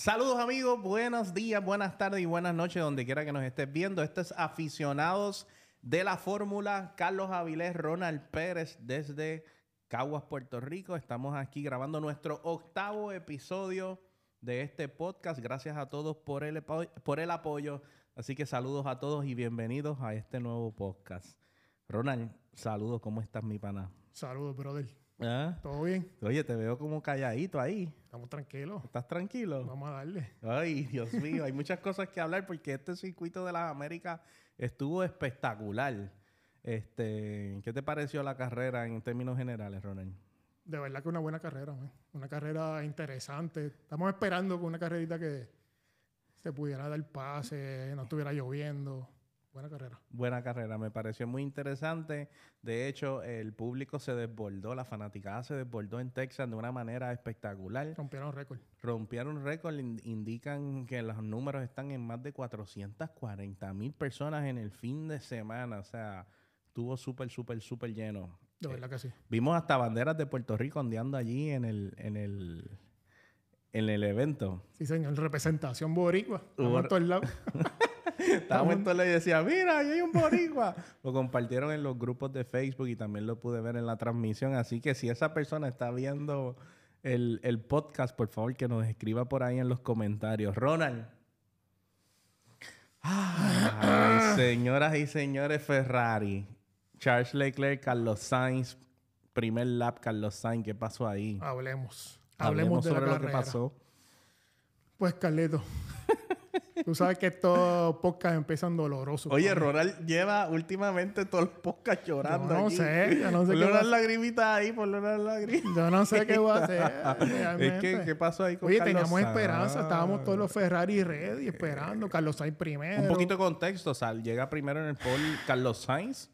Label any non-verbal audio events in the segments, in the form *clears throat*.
Saludos amigos, buenos días, buenas tardes y buenas noches donde quiera que nos estés viendo. Estos aficionados de la fórmula, Carlos Avilés, Ronald Pérez desde Caguas, Puerto Rico. Estamos aquí grabando nuestro octavo episodio de este podcast. Gracias a todos por el, por el apoyo. Así que saludos a todos y bienvenidos a este nuevo podcast. Ronald, saludos, ¿cómo estás mi pana? Saludos, brother. ¿Ah? ¿Todo bien? Oye, te veo como calladito ahí. Estamos tranquilos. ¿Estás tranquilo? Vamos a darle. Ay, Dios mío, hay muchas cosas que hablar porque este circuito de las Américas estuvo espectacular. Este, ¿Qué te pareció la carrera en términos generales, Ronald? De verdad que una buena carrera, una carrera interesante. Estamos esperando con una carrerita que se pudiera dar pase, no estuviera lloviendo. Buena carrera. Buena carrera, me pareció muy interesante. De hecho, el público se desbordó, la fanaticada se desbordó en Texas de una manera espectacular. Rompieron récord. Rompieron récord, indican que los números están en más de 440 mil personas en el fin de semana. O sea, estuvo súper, súper, súper lleno. De verdad que sí. Vimos hasta banderas de Puerto Rico ondeando allí en el, en el, en el evento. Sí, señor. Representación boricua. Estamos todos lados. *laughs* *laughs* Estábamos en y decía, mira, ahí hay un boricua. *laughs* lo compartieron en los grupos de Facebook y también lo pude ver en la transmisión. Así que si esa persona está viendo el, podcast, por favor que nos escriba por ahí en los comentarios. Ronald. Ay, señoras y señores Ferrari. Charles Leclerc, Carlos Sainz. Primer lap, Carlos Sainz. ¿Qué pasó ahí? Hablemos. Hablemos, sobre lo que pasó. Pues, Carleto, Tú sabes que estos podcasts empiezan dolorosos. Oye, Ronald lleva últimamente todos los podcasts llorando. Yo no sé, yo no sé qué. unas lagrimitas ahí, por unas lagrimitas. Yo no sé qué voy a hacer. *laughs* es que, ¿qué pasó ahí con Oye, teníamos esperanza. Estábamos todos los Ferrari ready esperando. Carlos Sainz primero. Un poquito de contexto, Sal. Llega primero en el pole Carlos Sainz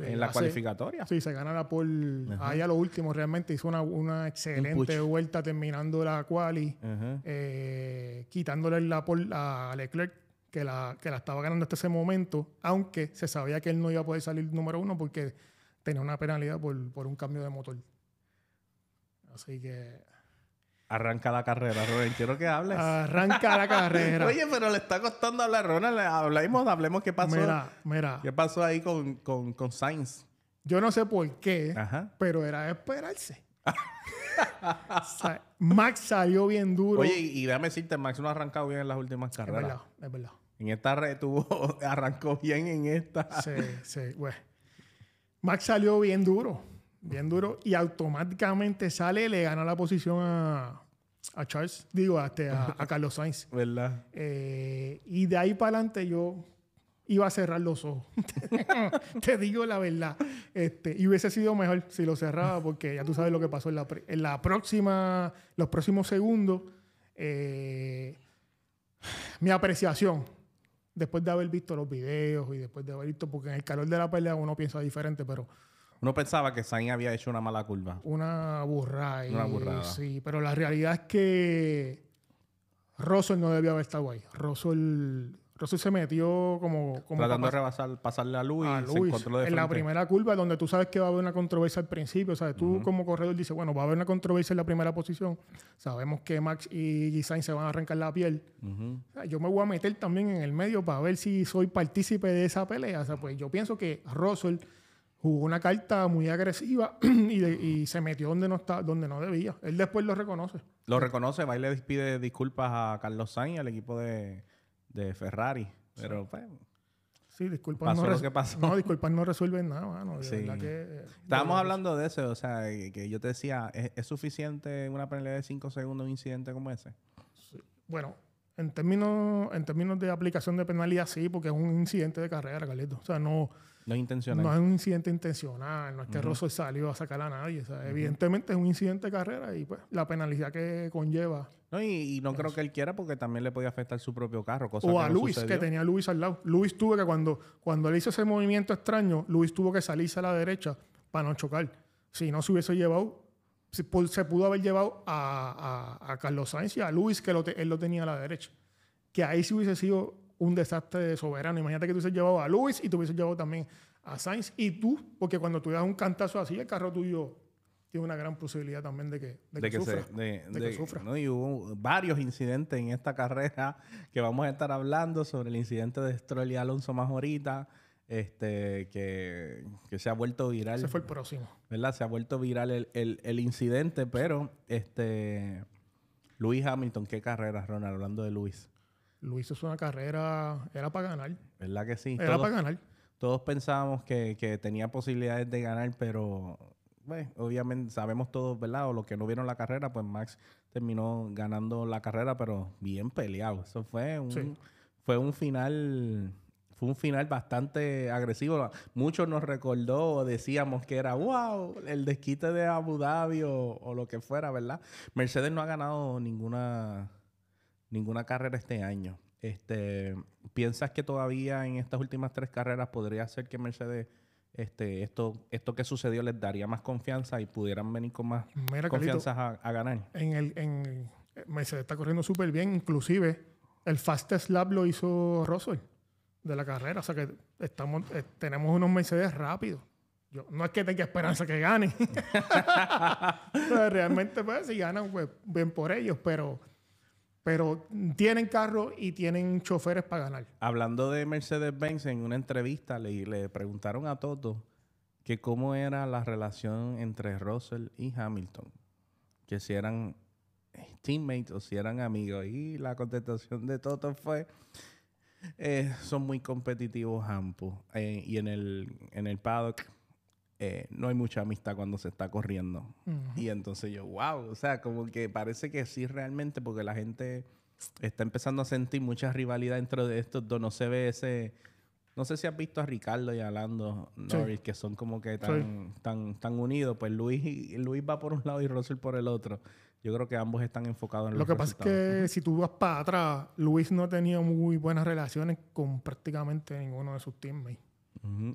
en la cualificatoria. Sí, se gana la pole ahí a lo último. Realmente hizo una, una excelente vuelta terminando la quali, eh, quitándole la pole a Leclerc, que la, que la estaba ganando hasta ese momento, aunque se sabía que él no iba a poder salir número uno porque tenía una penalidad por, por un cambio de motor. Así que Arranca la carrera, Ronald. Quiero que hables. Arranca la carrera. *laughs* Oye, pero le está costando hablar, Ronald. Hablemos, hablemos qué pasó. Mira, mira. ¿Qué pasó ahí con, con, con Sainz? Yo no sé por qué, pero era de esperarse. *laughs* Max salió bien duro. Oye, y, déjame decirte, Max no ha arrancado bien en las últimas carreras. Es verdad, es verdad. En esta red tuvo, *laughs* arrancó bien en esta. Sí, sí, güey. Max salió bien duro, bien duro, y automáticamente sale le gana la posición a, a Charles, digo, a, este, a, Carlos Sainz. *laughs* ¿Verdad? Eh, y de ahí para adelante yo iba a cerrar los ojos. *laughs* Te digo la verdad. Este, y hubiese sido mejor si lo cerraba, porque ya tú sabes lo que pasó en la, en la próxima, los próximos segundos. Eh, mi apreciación, después de haber visto los videos y después de haber visto, porque en el calor de la pelea uno piensa diferente, pero uno pensaba que Sainz había hecho una mala curva. Una burrada. Una burrada. Sí, pero la realidad es que Russell no debía haber estado ahí. Russell, Russell se metió como... como Tratando de rebasar, pasarle a Luis. A Luis en la primera curva, donde tú sabes que va a haber una controversia al principio. O sea, tú como corredor dices, bueno, va a haber una controversia en la primera posición. Sabemos que Max y Sainz se van a arrancar la piel. yo me voy a meter también en el medio para ver si soy partícipe de esa pelea. O sea, pues yo pienso que Russell jugó una carta muy agresiva *clears throat* y, se metió donde no está, donde no debía. Él después lo reconoce. Lo reconoce, va y le pide disculpas a Carlos Sainz, al equipo de, Ferrari. Pero pues, Sí, disculpas no, no, disculpas no resuelven nada, mano. Estábamos hablando de eso, o sea, que yo te decía, ¿es, suficiente una pelea de 5 segundos un incidente como ese? Bueno, en términos, en términos de aplicación de penalidad, sí, porque es un incidente de carrera, Carlito. O sea, no, no es intencional. No es un incidente intencional, no es que uh salió a sacar a nadie. Evidentemente es un incidente de carrera y pues la penalidad que conlleva. No, y, no creo que él quiera porque también le podía afectar su propio carro. Cosa o a Luis, que tenía a Luis al lado. Luis tuvo que cuando, cuando él hizo ese movimiento extraño, Luis tuvo que salirse a la derecha para no chocar. Si no se hubiese llevado, se pudo haber llevado a, Carlos Sainz y a Luis, que él lo tenía a la derecha. Que ahí sí hubiese sido un desastre soberano. Imagínate que tú hubieses llevado a Luis y tú hubieses llevado también a Sainz y tú, porque cuando tú das un cantazo así, el carro tuyo tiene una gran posibilidad también de que, de que, sufra. de, que sufra. ¿no? Y hubo varios incidentes en esta carrera que vamos a estar hablando sobre el incidente de Stroll y Alonso más ahorita, este, que, que, se ha vuelto viral. Ese fue el próximo. ¿Verdad? Se ha vuelto viral el, el, el incidente, pero este Luis Hamilton, ¿qué carrera, Ronald? Hablando de Luis. Luis es una carrera, era para ganar. ¿Verdad que sí? Era para ganar. Todos pensábamos que, que tenía posibilidades de ganar, pero obviamente sabemos todos, ¿verdad? O los que no vieron la carrera, pues Max terminó ganando la carrera, pero bien peleado. Eso fue un, fue un final, fue un final bastante agresivo. Muchos nos recordó o decíamos que era, wow, el desquite de Abu Dhabi o, lo que fuera, ¿verdad? Mercedes no ha ganado ninguna, ninguna carrera este año. Este, ¿Piensas que todavía en estas últimas tres carreras podría ser que Mercedes este, esto, esto que sucedió les daría más confianza y pudieran venir con más confianza a, ganar. En el, en, Mercedes está corriendo súper bien, inclusive el fastest lap lo hizo Russell de la carrera, o sea que estamos, eh, tenemos unos Mercedes rápidos. Yo, no es que tenga esperanza que ganen. *laughs* Realmente, pues, si ganan, pues, bien por ellos, pero pero tienen carro y tienen choferes para ganar. Hablando de Mercedes-Benz, en una entrevista le, le preguntaron a Toto que cómo era la relación entre Russell y Hamilton, que si eran teammates o si eran amigos. Y la contestación de Toto fue, eh, son muy competitivos ambos. Eh, y en el, en el paddock eh, no hay mucha amistad cuando se está corriendo. Y entonces yo, wow, o sea, como que parece que sí realmente, porque la gente está empezando a sentir mucha rivalidad dentro de estos dos. No se ve ese... No sé si has visto a Ricardo y a Lando Norris, que son como que tan, tan, tan unidos. Pues Luis, Luis va por un lado y Russell por el otro. Yo creo que ambos están enfocados en Lo que pasa es que si tú vas para atrás, Luis no tenía muy buenas relaciones con prácticamente ninguno de sus teammates.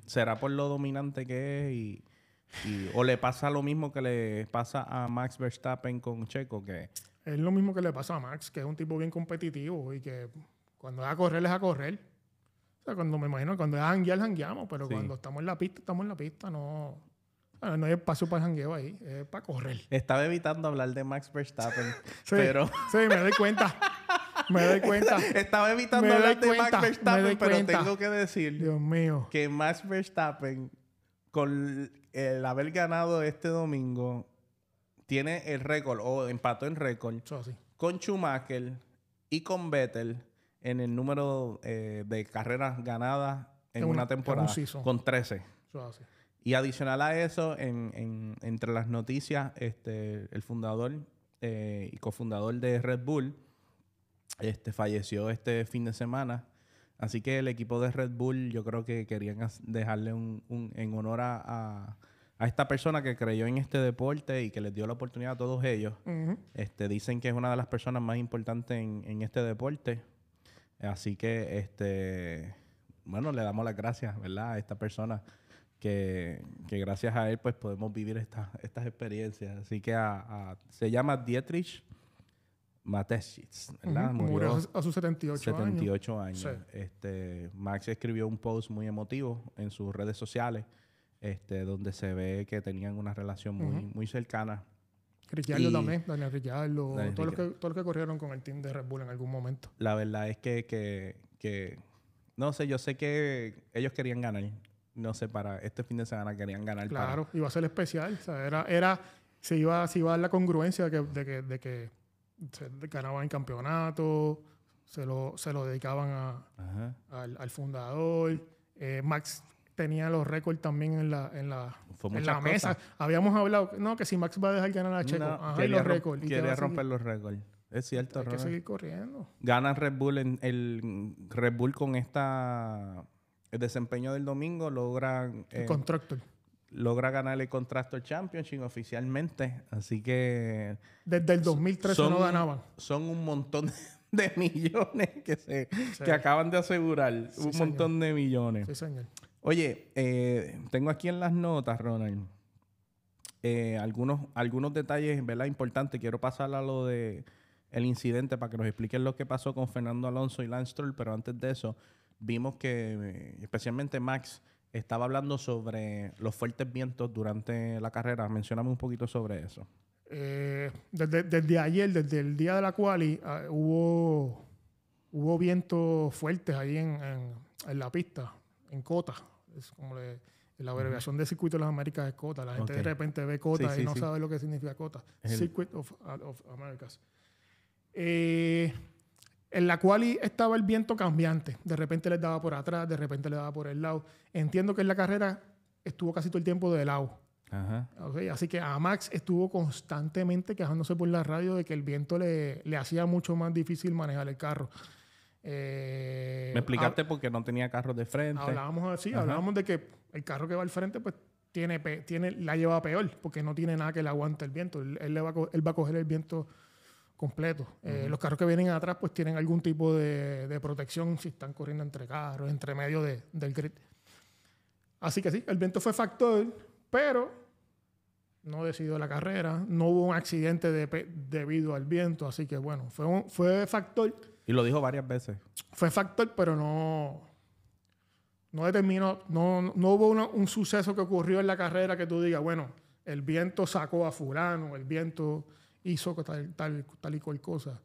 ¿Será por lo dominante que es y, o le pasa lo mismo que le pasa a Max Verstappen con Checo que es lo mismo que le pasa a Max, que es un tipo bien competitivo y que cuando es a correr es a correr. O sea, cuando me imagino cuando es a janguear, jangueamos, pero cuando estamos en la pista, estamos en la pista, no, no hay espacio para el jangueo ahí, es para correr. Estaba evitando hablar de Max Verstappen, *laughs* pero... Sí, me doy cuenta. *laughs* Me doy cuenta. *laughs* Estaba evitando hablar de Max Verstappen, pero tengo que decir Dios mío. que Max Verstappen, con el haber ganado este domingo, tiene el récord, o empató en récord, con Schumacher y con Vettel en el número eh, de carreras ganadas en una, temporada, con 13. Y adicional a eso, en, entre las noticias, este, el fundador eh, y cofundador de Red Bull, este, falleció este fin de semana. Así que el equipo de Red Bull, yo creo que querían dejarle un, en honor a, esta persona que creyó en este deporte y que les dio la oportunidad a todos ellos. este, dicen que es una de las personas más importantes en, este deporte. Así que, este, bueno, le damos las gracias, ¿verdad? A esta persona que, gracias a él, pues podemos vivir estas experiencias. Así que se llama Dietrich Mateschitz, ¿verdad? Murió, a sus 78, 78 años. Este, Max escribió un post muy emotivo en sus redes sociales, este, donde se ve que tenían una relación muy, muy cercana. Ricciardo también, Daniel Ricciardo, todos los que, todo que corrieron con el team de Red Bull en algún momento. La verdad es que, que, que, no sé, yo sé que ellos querían ganar. No sé, para este fin de semana querían ganar. Claro, iba a ser especial. O sea, era, era, se iba, se iba a dar la congruencia de que, de que se ganaban campeonato, se lo, se lo dedicaban a, al, fundador. Eh, Max tenía los récords también en la, en la, en la mesa. Habíamos hablado, no, que si Max va a dejar ganar a Checo, Ajá, los récords. Quiere romper los récords. Es cierto, Hay que seguir corriendo. Gana Red Bull en el Red Bull con esta el desempeño del domingo logra eh, Contractor logra ganar el Contractor Championship oficialmente. Así que. Desde el 2013 no ganaban. Son un montón de *laughs* millones que se que acaban de asegurar. un montón de millones. Sí, señor. Oye, eh, tengo aquí en las notas, Ronald, eh, algunos, algunos detalles, ¿verdad? Importantes. Quiero pasar a lo de el incidente para que nos expliquen lo que pasó con Fernando Alonso y Lance Stroll, pero antes de eso, vimos que, especialmente Max, estaba hablando sobre los fuertes vientos durante la carrera. Mencióname un poquito sobre eso. Eh, desde, ayer, desde el día de la quali, ah, hubo, hubo vientos fuertes ahí en, la pista, en Cota. Es como la abreviación de Circuito de las Américas es Cota. La gente de repente ve Cota y no sabe lo que significa Cota. Circuit of, of Americas. Eh, en la cual estaba el viento cambiante. De repente le daba por atrás, de repente le daba por el lado. Entiendo que en la carrera estuvo casi todo el tiempo de lado. así que a Max estuvo constantemente quejándose por la radio de que el viento le, hacía mucho más difícil manejar el carro. Eh, Me explicaste porque no tenía carro de frente. Hablábamos así, hablábamos de que el carro que va al frente, pues tiene, tiene, la lleva peor, porque no tiene nada que le aguante el viento. Él, él, va, él va a coger el viento completo. Eh, los carros que vienen atrás pues tienen algún tipo de, protección si están corriendo entre carros, entre medio del grid. Así que sí, el viento fue factor, pero no decidió la carrera, no hubo un accidente debido al viento, así que bueno, fue, fue factor. Y lo dijo varias veces. Fue factor, pero no, no determinó, no, no hubo un suceso que ocurrió en la carrera que tú digas, bueno, el viento sacó a fulano, el viento hizo tal, tal, tal y cual cosa.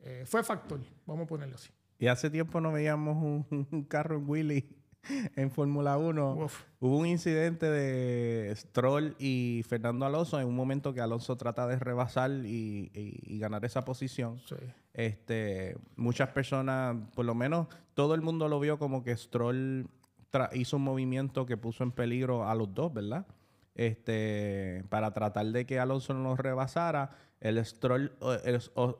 Eh, fue factor, vamos a ponerlo así. Y hace tiempo no veíamos un, *laughs* carro en Willy *laughs* en Fórmula 1. Hubo un incidente de Stroll y Fernando Alonso en un momento que Alonso trata de rebasar y, ganar esa posición. Este, muchas personas, por lo menos todo el mundo lo vio como que Stroll hizo un movimiento que puso en peligro a los dos, ¿verdad? Este, para tratar de que Alonso no los rebasara el Stroll,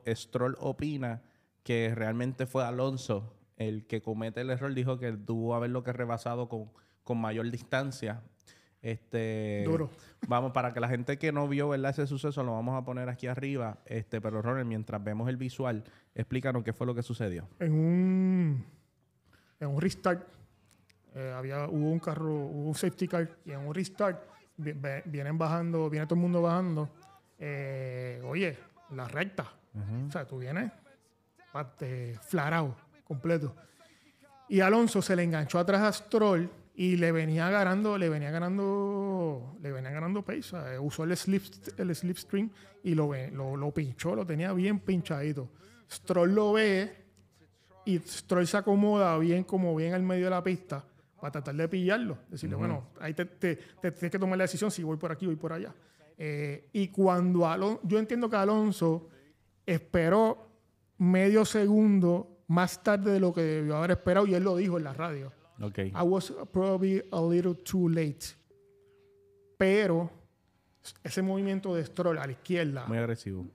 el Stroll opina que realmente fue Alonso el que comete el error. Dijo que tuvo haberlo que rebasado con, con mayor distancia. Este, Duro. Vamos, para que la gente que no vio ¿verdad? ese suceso, lo vamos a poner aquí arriba. Este, pero Ronald, mientras vemos el visual, explícanos qué fue lo que sucedió. En un, en un restart, eh, había, hubo un carro, hubo un safety car, y en un restart vienen bajando, viene todo el mundo bajando eh, oye, la recta. O sea, tú vienes parte flarado, completo. Y Alonso se le enganchó atrás a Stroll y le venía ganando, le venía ganando, le venía ganando pace. usó el, slip, el slipstream y lo, lo, lo pinchó, lo tenía bien pinchadito. Stroll lo ve y Stroll se acomoda bien como bien al medio de la pista para tratar de pillarlo. Decirle, bueno, ahí te, tienes que tomar la decisión si voy por aquí o voy por allá. Eh, y cuando Alonso, yo entiendo que Alonso esperó medio segundo más tarde de lo que debió haber esperado y él lo dijo en la radio. Okay. I was probably a little too late. Pero ese movimiento de Stroll a la izquierda. Muy agresivo.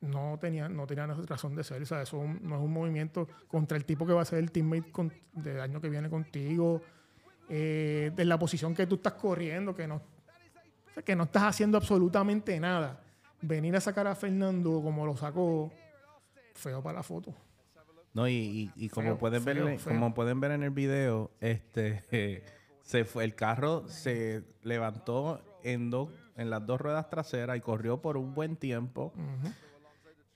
No tenía, no tenía razón de ser. O sea, eso no es un movimiento contra el tipo que va a ser el teammate del año que viene contigo. Eh, de la posición que tú estás corriendo, que no que no estás haciendo absolutamente nada. Venir a sacar a Fernando como lo sacó, feo para la foto. No, y, como pueden ver, como pueden ver en el video, este *laughs* se fue, el carro se levantó en dos, en las dos ruedas traseras y corrió por un buen tiempo.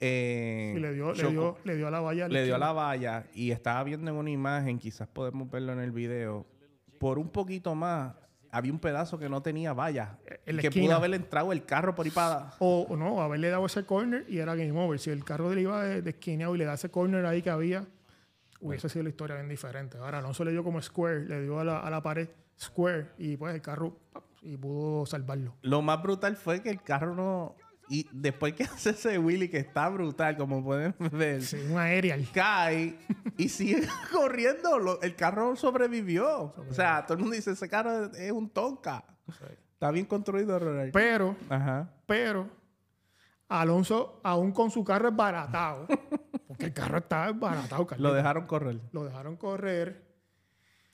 Eh, y le dio, le dio, le dio a la valla. Le dio a la valla y estaba viendo en una imagen, quizás podemos verlo en el video, por un poquito más había un pedazo que no tenía valla. que pudo haber entrado el carro por ahí para... O, o, no, haberle dado ese corner y era game over. Si el carro le iba de, de esquina y le da ese corner ahí que había, hubiese sido la historia bien diferente. Ahora, no se le dio como square, le dio a la, a la pared square y pues el carro y pudo salvarlo. Lo más brutal fue que el carro no y después que *laughs* hace ese Willy, que está brutal, como pueden *laughs* ver. Sí, un aerial. Cae y sigue *laughs* corriendo. el carro sobrevivió. O sea, todo el mundo dice, ese carro es un tonka. Está bien construido, Ronald. Pero, pero, Alonso, aún con su carro es baratado. porque el carro está baratado, Lo dejaron correr. Lo dejaron correr.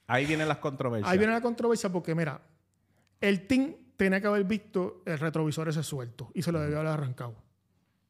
Ahí vienen las controversias. Ahí viene la controversia porque, mira, el team tenía que haber visto el retrovisor ese suelto y se lo debió haber arrancado.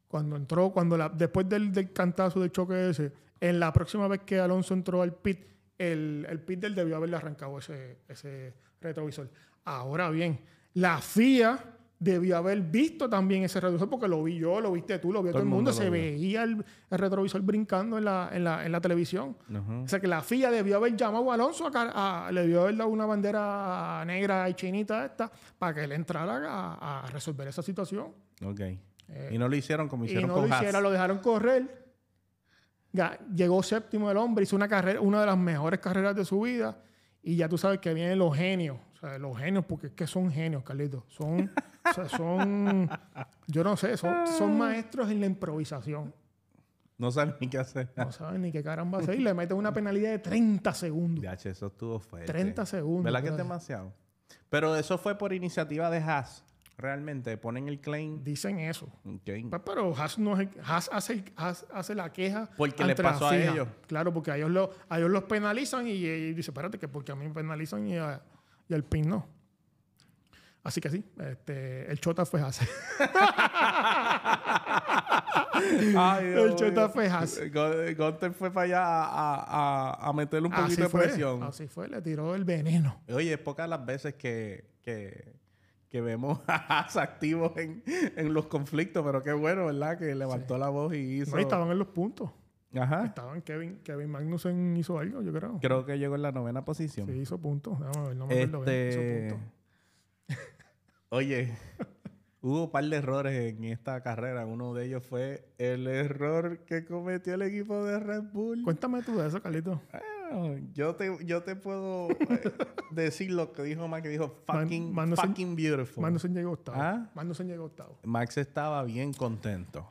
Cuando entró, cuando después del, del, cantazo del choque ese, en la próxima vez que Alonso entró al pit, el, el pit del debió haberle arrancado ese, ese retrovisor. Ahora bien, la FIA debió haber visto también ese retrovisor porque lo vi yo, lo viste tú, lo vio todo, el mundo. se veía el, retrovisor brincando en la, en la, en la televisión. O sea que la FIA debió haber llamado a Alonso, a, le debió haber dado una bandera negra y chinita esta para que él entrara a, resolver esa situación. Ok. Eh, y no lo hicieron como hicieron y no lo hicieron, lo dejaron correr. llegó séptimo el hombre, hizo una carrera, una de las mejores carreras de su vida. Y ya tú sabes que vienen los genios los genios, porque es que son genios, Carlitos. Son, son, yo no sé, son, son maestros en la improvisación. No saben ni qué hacer. No saben ni qué caramba hacer. Y le meten una penalidad de 30 segundos. Ya, eso estuvo fuerte. 30 segundos. ¿Verdad que es demasiado? Pero eso fue por iniciativa de Haas. Realmente, ponen el claim. Dicen eso. Pues, pero Haas, no Haas hace, hace la queja. Porque le pasó a ellos. Claro, porque a ellos, lo, a ellos los penalizan y, y dice, espérate, que porque a mí me penalizan y a, y el PIN no. Así que sí, este, el Chota fue Haas. el Chota fue Haas. Gunter fue para allá a, a, meterle un poquito de presión. Así fue, le tiró el veneno. Oye, es pocas las veces que, que, que vemos a Haas activos en, en, los conflictos, pero qué bueno, ¿verdad? Que levantó la voz y hizo... No, estaban en los puntos. Ajá. Estaban Kevin, Kevin Magnussen hizo algo, yo creo. Creo que llegó en la novena posición. Sí, hizo puntos. No, me este... *laughs* Oye, hubo un par de errores en esta carrera. Uno de ellos fue el error que cometió el equipo de Red Bull. Cuéntame tú de eso, Carlito. yo te, yo te puedo eh, decir lo que dijo Max, que dijo fucking, fucking beautiful. Magnussen llegó octavo. ¿Ah? Magnussen llegó octavo. Max estaba bien contento.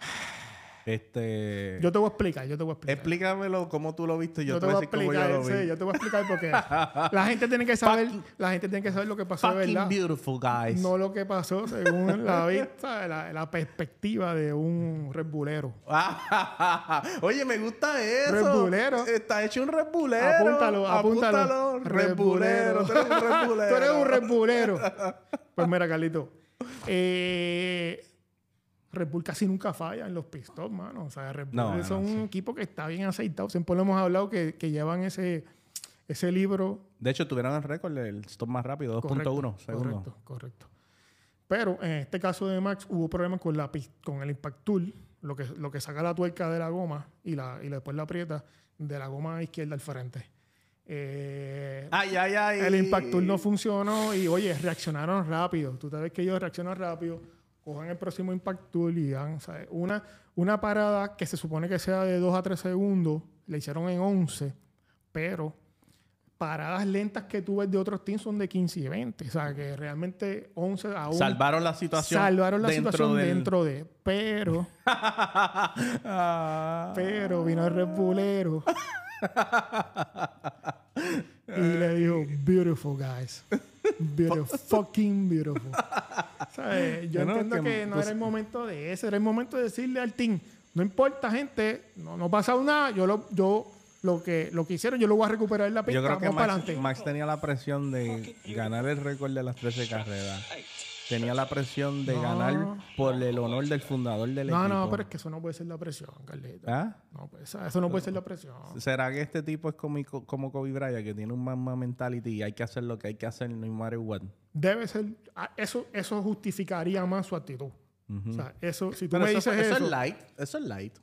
Este... Yo te voy a explicar, yo te voy a explicar. Explícamelo cómo tú lo viste, yo, yo te voy a explicar, yo. Sí, te voy a explicar porque *laughs* la gente tiene que saber, la gente tiene que saber lo que pasó de verdad. beautiful, guys. No lo que pasó según la vista, la, la, perspectiva de un rebulero. *laughs* Oye, me gusta eso. Rebulero. Está hecho un rebulero. Apúntalo, apúntalo. Rebulero. Tú eres un rebulero. *laughs* Tú eres un rebulero. pues mira, Carlito. Eh Red Bull casi nunca falla en los pit mano. O sea, Red Bull son un equipo que está bien aceitado. Siempre lo hemos hablado que, llevan ese, ese libro. De hecho, tuvieron el récord del stop más rápido, 2.1 segundos. Correcto, correcto. Pero en este caso de Max hubo problemas con, la, con el impact tool, lo que, lo que saca la tuerca de la goma y, la, y después la aprieta de la goma izquierda al frente. Eh, ay, ay, ay. El impact tool no funcionó y, oye, reaccionaron rápido. Tú sabes que ellos reaccionan rápido cojan el próximo Impact Tool y dan Una, una parada que se supone que sea de 2 a 3 segundos, le hicieron en 11, pero paradas lentas que tú ves de otros teams son de 15 y 20. O sea, que realmente 11 aún... Salvaron la situación Salvaron la situación dentro de... Pero... *laughs* pero vino el repulero *laughs* y le dijo, beautiful guys. Beautiful, fucking beautiful. *laughs* Yo entiendo que, no era el momento de eso, era el momento de decirle al team, no importa, gente, no, no pasa nada, yo lo, yo lo que, lo que hicieron, yo lo voy a recuperar en la pista. Yo creo que Max, Max, tenía la presión de ganar el récord de las 13 carreras tenía la presión de ganar por el honor del fundador del equipo. No, no, pero es que eso no puede ser la presión, Carlito. ¿Ah? No, pues, eso no puede ser la presión. ¿Será que este tipo es como, como Kobe Bryant, que tiene un mamá mentality y hay que hacer lo que hay que hacer no matter what? Debe ser... Ah, eso, eso justificaría más su actitud. O sea, eso... Si tú me dices eso... Eso es light. Eso es light.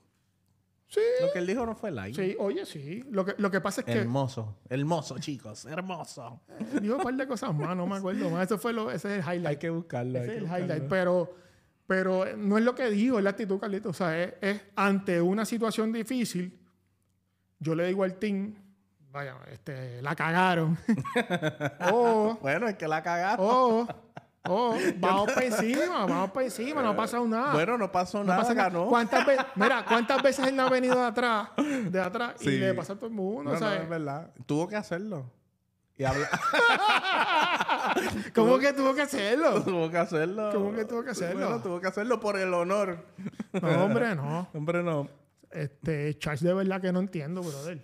Sí. Lo que él dijo no fue light. Sí, oye, sí. Lo que, lo que pasa es que. Hermoso. Hermoso, chicos. Hermoso. Eh, dijo un par de cosas más, no me acuerdo más. Eso fue lo, ese es el highlight. Hay que buscarlo. Ese es el highlight. Pero, pero no es lo que dijo, es la actitud, Carlito. O sea, es, ante una situación difícil, yo le digo al team, vaya, este, la cagaron. *laughs* o, bueno, es que la cagaron. O Oh, *laughs* vamos para encima, vamos para encima, no ha pasado nada. Bueno, no pasó nada, ganó. ¿Cuántas veces, *laughs* mira, ¿cuántas veces él no ha venido de atrás, de atrás y le pasa a todo el mundo? No, no, es verdad. Tuvo que hacerlo. Y habla... *laughs* ¿Cómo que tuvo que hacerlo? Tuvo que hacerlo. ¿Cómo que tuvo que hacerlo? Bueno, tuvo que hacerlo por el honor. No, hombre, no. hombre, no. Este, Charles, de verdad que no entiendo, brother.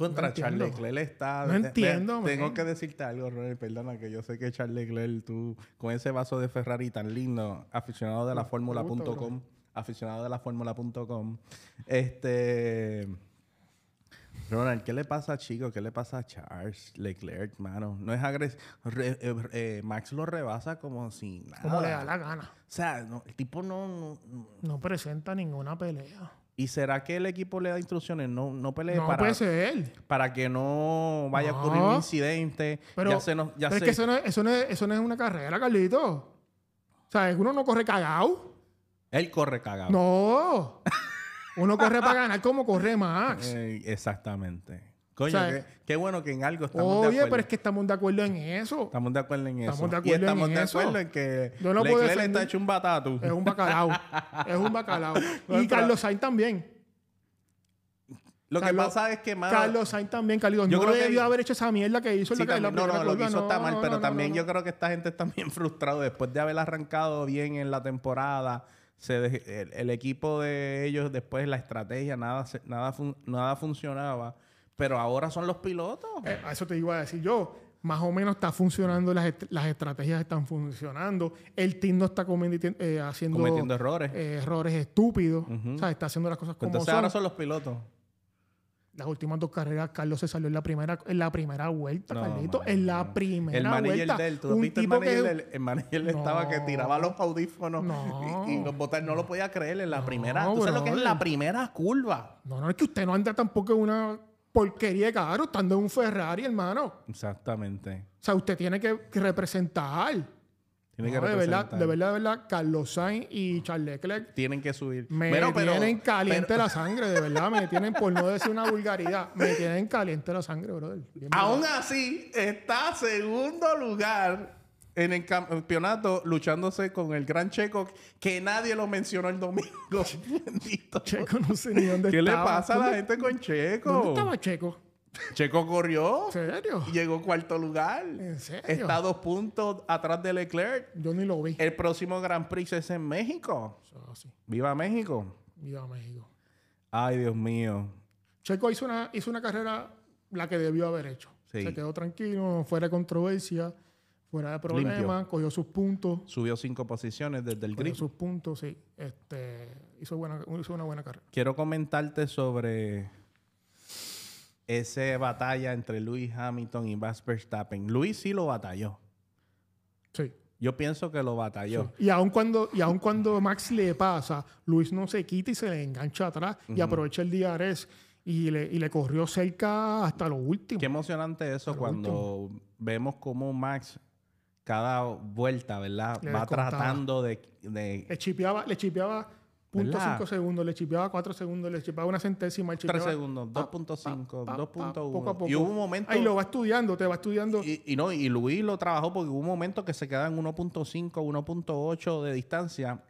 Contra Charles Leclerc está. No entiendo, Tengo que decirte algo, Ronald, perdona, que yo sé que Charles Leclerc, tú, con ese vaso de Ferrari tan lindo, aficionado de la Fórmula.com, aficionado de la Fórmula.com, este. Ronald, ¿qué le pasa a Chico? ¿Qué le pasa a Charles Leclerc, mano? No es agresivo. Eh, Max lo rebasa como si nada. Como le da la gana. O sea, el tipo no, no, no... presenta ninguna pelea. ¿Y será que el equipo le da instrucciones? No, no pelee no para... puede ser. Para que no vaya a ocurrir un incidente. Pero, ya se ya pero es que eso no, eso, no es, eso no es una carrera, Carlito. O sea, uno no corre cagado. Él corre cagado. No. Uno corre para ganar como corre Max. *laughs* Eh, exactamente. Coño, qué, bueno que en algo estamos de acuerdo. Oye, pero es que estamos de acuerdo en eso. Estamos de acuerdo en eso. Estamos de acuerdo y estamos en de eso. acuerdo en que Yo no Leclerc puedo está hecho un batatu. Es un bacalao. es un bacalao. *laughs* y Carlos Sainz también. Lo que pasa es que, Carlos Sainz también, Carlos. Yo no creo debió que... haber hecho esa mierda que hizo. Sí, la, no, no, lo que hizo está mal, pero también yo creo que esta gente está bien frustrado después de haber arrancado bien en la temporada se el, equipo de ellos después la estrategia nada nada nada funcionaba pero ahora son los pilotos eh, a eso te iba a decir yo. Más o menos está funcionando las, las estrategias están funcionando. El team no está eh, haciendo cometiendo errores. eh, errores estúpidos. O sea está haciendo las cosas como entonces ahora son. los pilotos. Las últimas dos carreras, Carlos se salió en la primera, en la primera vuelta, Carlito. En la primera el manager De él, ¿tú viste el manager, el manager estaba que tiraba los audífonos y, los botones no lo podía creer en la primera. ¿Tú sabes lo que es la primera curva? No, no, es que usted no anda tampoco en una porquería de carro, estando en un Ferrari, hermano. Exactamente. O sea, usted tiene que representar de, verdad, de verdad, de verdad, Carlos Sainz y Charles Leclerc tienen que subir. Me tienen caliente la sangre, de verdad. Me tienen, por no decir una vulgaridad, me tienen caliente la sangre, brother. Aún así, está segundo lugar en el campeonato luchándose con el gran Checo que nadie lo mencionó el domingo. *laughs* Checo no sé ni dónde ¿Qué le pasa a la gente con Checo? ¿Dónde estaba Checo? Checo corrió. ¿En serio? Llegó cuarto lugar. ¿En serio? Está a dos puntos atrás de Leclerc. Yo ni lo vi. El próximo Grand Prix es en México. Viva México. Viva México. Ay, Dios mío. Checo hizo una, hizo una carrera la que debió haber hecho. Se quedó tranquilo, fuera de controversia, fuera de problemas, cogió sus puntos. Subió cinco posiciones desde el cogió sus puntos, sí. Este, hizo, buena, hizo una buena carrera. Quiero comentarte sobre esa batalla entre Luis Hamilton y Max Verstappen. Luis sí lo batalló. Sí. Yo pienso que lo batalló. Y aun cuando, y aun cuando Max le pasa, Luis no se quita y se le engancha atrás y aprovecha el DRS y le, y le corrió cerca hasta lo último. Qué emocionante eso cuando vemos cómo Max cada vuelta, ¿verdad? Va tratando de, de... Le chipeaba, le chipeaba Punto 5 segundos, le chipeaba 4 segundos, le chipeaba una centésima. 3 segundos, 2.5, 2.1. Y hubo un momento. Ahí lo va estudiando, te va estudiando. Y, no, y Luis lo trabajó porque hubo un momento que se queda en 1.5, 1.8 de distancia.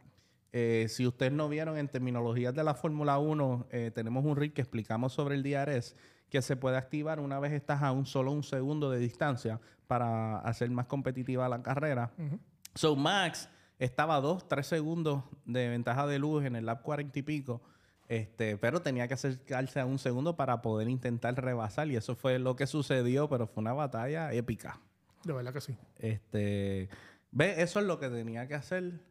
Eh, si ustedes no vieron en terminologías de la Fórmula 1, eh, tenemos un rig que explicamos sobre el DRS que se puede activar una vez estás a un solo un segundo de distancia para hacer más competitiva la carrera. So, Max estaba a 2, 3 segundos de ventaja de luz en el lap 40 y pico. Este, pero tenía que acercarse a un segundo para poder intentar rebasar. Y eso fue lo que sucedió, pero fue una batalla épica. De verdad que sí. Este, ve, eso es lo que tenía que hacer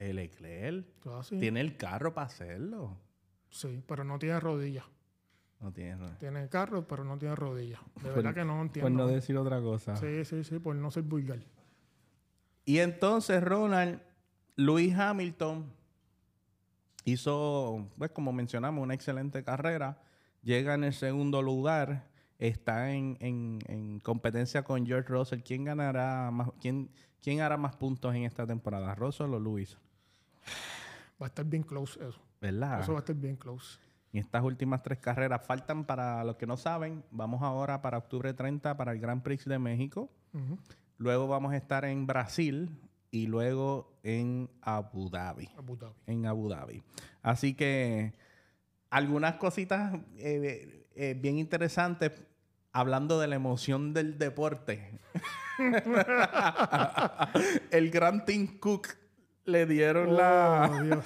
el Eclair. Ah, tiene el carro para hacerlo. Sí, pero no tiene rodillas. No tiene. Tiene el carro, pero no tiene rodillas. De verdad que no entiendo. Por no decir otra cosa. Sí, sí, sí, por no ser vulgar. Y entonces Ronald, Luis Hamilton hizo, pues como mencionamos, una excelente carrera. Llega en el segundo lugar. Está en, competencia con George Russell. ¿Quién ganará más? Quién, ¿Quién hará más puntos en esta temporada? ¿Russell o Luis? Va a estar bien close eso. ¿Verdad? Eso va a estar bien close. Y estas últimas tres carreras faltan para los que no saben. Vamos ahora para octubre 30 para el Grand Prix de México. Luego vamos a estar en Brasil y luego en Abu Dhabi. En Abu Dhabi. Así que algunas cositas eh, eh, bien interesantes hablando de la emoción del deporte. *laughs* El gran Tim Cook le dieron la... Oh,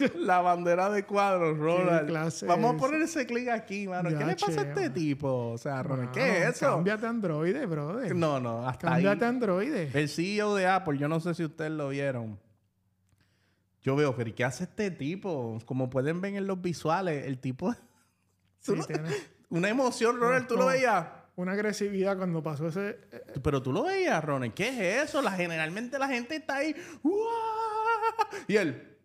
*laughs* la bandera de cuadros, Ronald. Vamos a poner ese clic aquí, mano. ¿Qué le pasa a este tipo? O sea, Ronald, ¿qué es eso? Cámbiate Android, brother. No, no, hasta cámbiate Android. El CEO de Apple, yo no sé si ustedes lo vieron. Yo veo, pero ¿qué hace este tipo? Como pueden ver en los visuales, el tipo *laughs* *laughs* Una emoción, Ronald, ¿tú lo veías? Una agresividad cuando pasó ese... Eh, Pero tú lo veías, Ronald. ¿Qué es eso? La, generalmente la gente está ahí... Y él...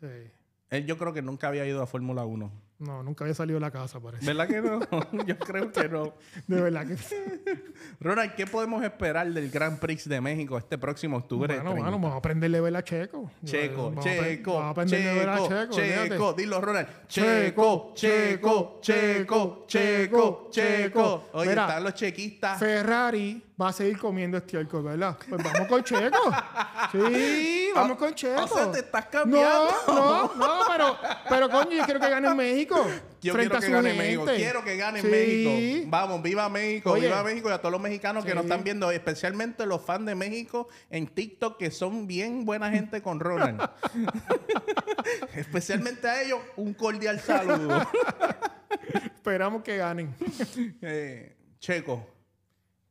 Sí. Él yo creo que nunca había ido a Fórmula 1. No, nunca había salido de la casa, parece. ¿Verdad que no? *laughs* Yo creo que no. De verdad que *laughs* Ronald, ¿qué podemos esperar del Grand Prix de México este próximo octubre? Bueno, bueno, vamos a aprenderle a Checo. Checo, Checo, vamos a aprenderle a Checo. Checo, dilo, Ronald. Checo, Checo, Checo, Checo, Checo. Oye, están los chequistas. Ferrari va a seguir comiendo estiércol, ¿verdad? Pues vamos con Checo. *laughs* Sí, vamos con Checo. O sea, te estás cambiando. No, no, no, pero, pero coño, yo quiero que gane México. *laughs* Yo quiero que gane México. Quiero que gane México. Vamos, viva México, viva México y a todos los mexicanos que nos están viendo, especialmente los fans de México en TikTok que son bien buena gente con Ronald. *laughs* especialmente a ellos, un cordial saludo. *laughs* Esperamos que ganen. Eh, Checo.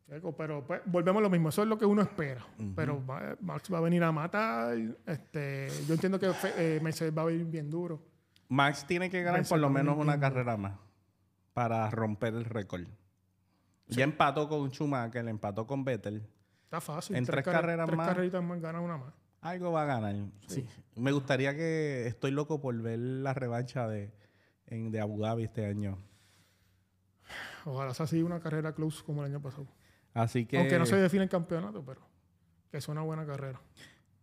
Checo, pero pues, volvemos a lo mismo. Eso es lo que uno espera. Pero Max va a venir a matar. Este, yo entiendo que eh, Mercedes va a venir bien duro. Max tiene que ganar por lo menos una carrera más para romper el récord. Ya empató con Schumacher, empató con Vettel. Está fácil. En tres, carreras tres más. carreritas más gana una más. Algo va a ganar. Sí. Me gustaría que. Estoy loco por ver la revancha de, de Abu Dhabi este año. Ojalá sea así una carrera close como el año pasado. Así que. Aunque no se define el campeonato, pero que es una buena carrera.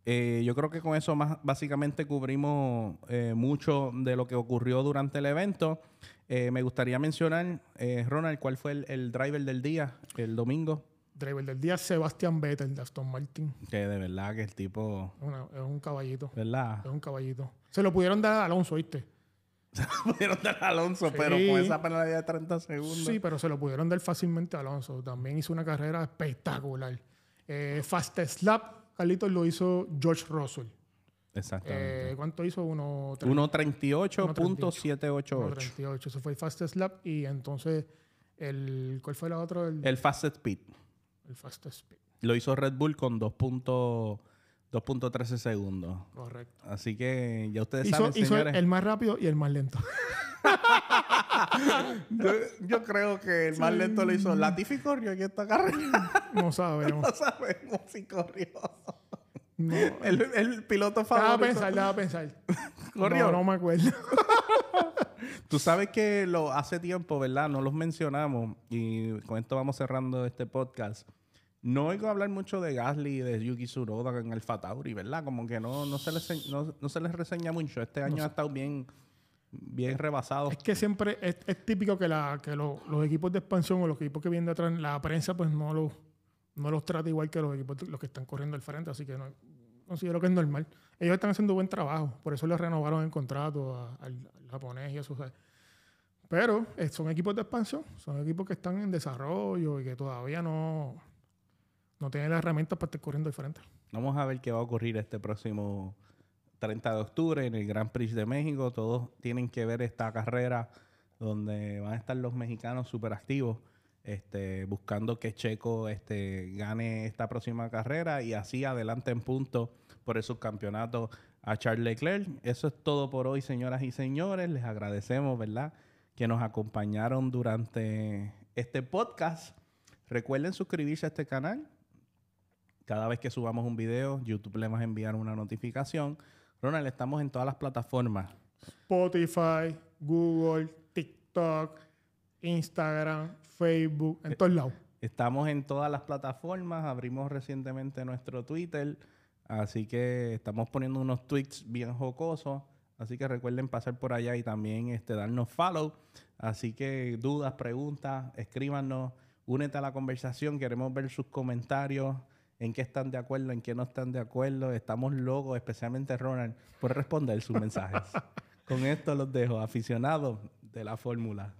Eh, yo creo que con eso más básicamente cubrimos eh, mucho de lo que ocurrió durante el evento. Eh, me gustaría mencionar, Ronald, ¿cuál fue el, driver del día, el domingo? Driver del día, Sebastián Vettel de Aston Martin. Que de verdad que el tipo... es un caballito. ¿Verdad? Es un caballito. Se lo pudieron dar a Alonso, ¿viste? *laughs* Se lo pudieron dar a Alonso, pero con esa penalidad de 30 segundos. Sí, pero se lo pudieron dar fácilmente a Alonso. También hizo una carrera espectacular. Fastest Lap Carlitos lo hizo George Russell. Exactamente. Eh, ¿Cuánto hizo? 1.38.788. 1.38. Eso fue el fastest lap. Y entonces, el, ¿cuál fue la otra? El, fastest speed. El fastest speed. Lo hizo Red Bull con 2.13 segundos. Correcto. Así que ya ustedes saben, hizo el más rápido y el más lento. *laughs* yo, creo que el más lento lo hizo Latifi corrió en esta carrera. *laughs* no sabemos. No sabemos si corrió. El, piloto favorito. Deja pensar, deja pensar. ¿Corrió? No, me acuerdo. *laughs* Tú sabes que lo hace tiempo, ¿verdad? No los mencionamos y con esto vamos cerrando este podcast. No oigo hablar mucho de Gasly y de Yuki Tsunoda en el Fatauri, ¿verdad? Como que no, no, se, les, no, se les reseña mucho. Este año ha estado bien bien rebasado. Es que siempre es, típico que, la, que los equipos de expansión o los equipos que vienen detrás, la prensa pues no los, no los trata igual que los equipos los que están corriendo al frente, así que no, considero que es normal. Ellos están haciendo buen trabajo, por eso les renovaron el contrato al, japonés y eso. Pero eh, son equipos de expansión, son equipos que están en desarrollo y que todavía no, no tienen las herramientas para estar corriendo al frente. Vamos a ver qué va a ocurrir este próximo 30 de octubre en el Grand Prix de México. Todos tienen que ver esta carrera donde van a estar los mexicanos súper activos, este, buscando que Checo este, gane esta próxima carrera y así adelante en punto por el subcampeonato a Charles Leclerc. Eso es todo por hoy, señoras y señores. Les agradecemos, ¿verdad?, que nos acompañaron durante este podcast. Recuerden suscribirse a este canal. Cada vez que subamos un video, YouTube le va a enviar una notificación. Ronald, estamos en todas las plataformas. Spotify, Google, TikTok, Instagram, Facebook, en todos lados. Estamos en todas las plataformas. Abrimos recientemente nuestro Twitter. Así que estamos poniendo unos tweets bien jocosos. Así que recuerden pasar por allá y también este, darnos follow. Así que dudas, preguntas, escríbanos. Únete a la conversación. Queremos ver sus comentarios en qué están de acuerdo, en qué no están de acuerdo. Estamos locos, especialmente Ronald, por responder sus mensajes. *laughs* Con esto los dejo, aficionados de la fórmula.